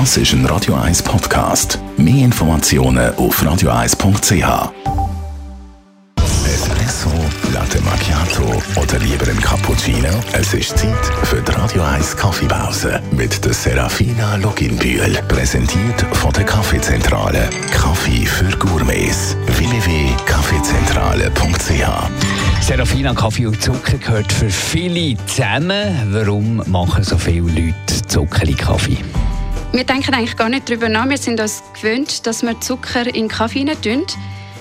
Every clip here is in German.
Das ist ein Radio 1 Podcast. Mehr Informationen auf radio1.ch. Espresso, Latte Macchiato oder lieber ein Cappuccino? Es ist Zeit für die Radio 1 Kaffeepause mit der Serafina Loginbühl. Präsentiert von der Kaffeezentrale. Kaffee für Gourmets. www.kaffeezentrale.ch Serafina, Kaffee und Zucker gehört für viele zusammen. Warum machen so viele Leute Zucker in Kaffee? Wir denken eigentlich gar nicht darüber nach. Wir sind uns gewöhnt, dass wir Zucker in Kaffee tun.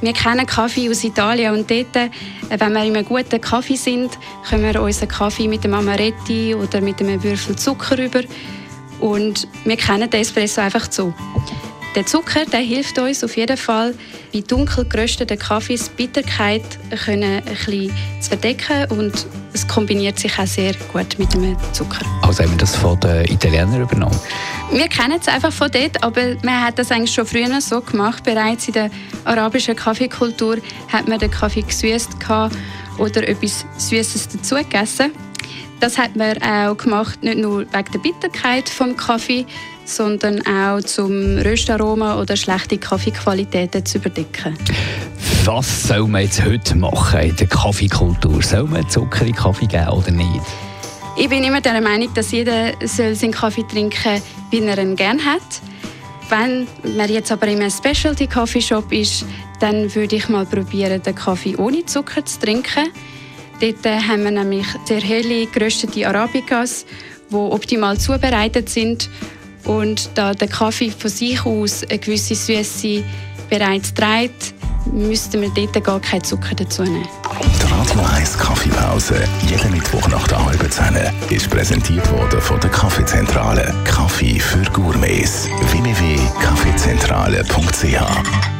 Wir kennen Kaffee aus Italien und dort, äh, wenn wir in einem guten Kaffee sind, können wir unseren Kaffee mit dem Amaretti oder mit einem Würfel Zucker über. Und wir kennen den Espresso einfach so. Der Zucker der hilft uns auf jeden Fall, bei dunkel gerösteten Kaffees die Bitterkeit können ein bisschen zu verdecken und es kombiniert sich auch sehr gut mit dem Zucker. Also haben wir das von den Italienern übernommen? Wir kennen es einfach von dort, aber man hat das eigentlich schon früher so gemacht. Bereits in der arabischen Kaffeekultur hat man den Kaffee gesüßt oder etwas Süßes dazu gegessen. Das hat man auch gemacht, nicht nur wegen der Bitterkeit vom Kaffee, sondern auch zum Röstaroma oder schlechte Kaffeequalitäten zu überdecken. Was soll man jetzt heute machen in der Kaffeekultur? Soll man Zucker in Kaffee geben oder nicht? Ich bin immer der Meinung, dass jeder soll seinen Kaffee trinken wie er ihn gerne hat. Wenn man jetzt aber in einem Specialty Coffee Shop ist, dann würde ich mal probieren, den Kaffee ohne Zucker zu trinken. Dort äh, haben wir nämlich sehr helle, geröstete Arabicas, die optimal zubereitet sind. Und da der Kaffee von sich aus eine gewisse Süße bereits trägt, müssten wir dort gar keinen Zucker dazu nehmen. Die Radio 1 Kaffeepause, jeden Mittwoch nach der halben Zehn, ist präsentiert worden von der Kaffeezentrale. Kaffee für Gourmets. www.kaffeezentrale.ch